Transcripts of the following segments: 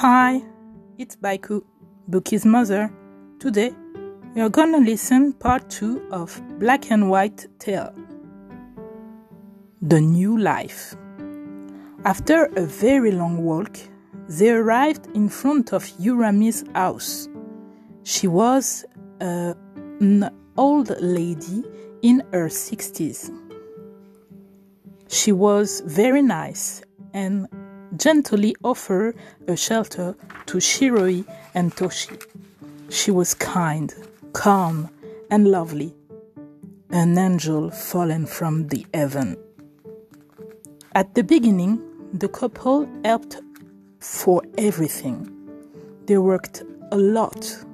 Hi, it's Baiku, Buki's mother. Today, we are gonna listen part 2 of Black and White Tale. The New Life. After a very long walk, they arrived in front of Urami's house. She was uh, an old lady in her 60s. She was very nice and gently offered a shelter to Shiroi and Toshi. She was kind, calm, and lovely, an angel fallen from the heaven. At the beginning, the couple helped for everything. They worked a lot.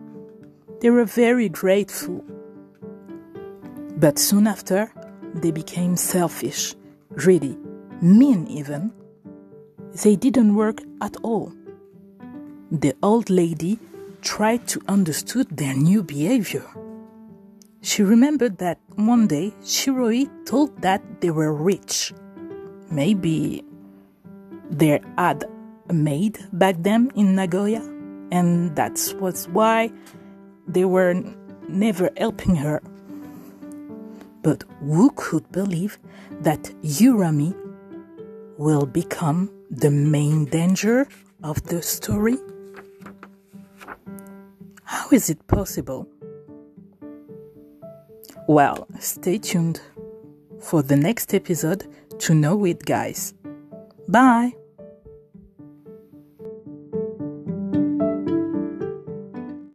They were very grateful. But soon after, they became selfish, greedy, mean even, they didn't work at all. The old lady tried to understand their new behavior. She remembered that one day Shiroi told that they were rich. Maybe they had a maid back then in Nagoya, and that was why they were never helping her. But who could believe that Urami will become the main danger of the story? How is it possible? Well, stay tuned for the next episode to know it, guys. Bye!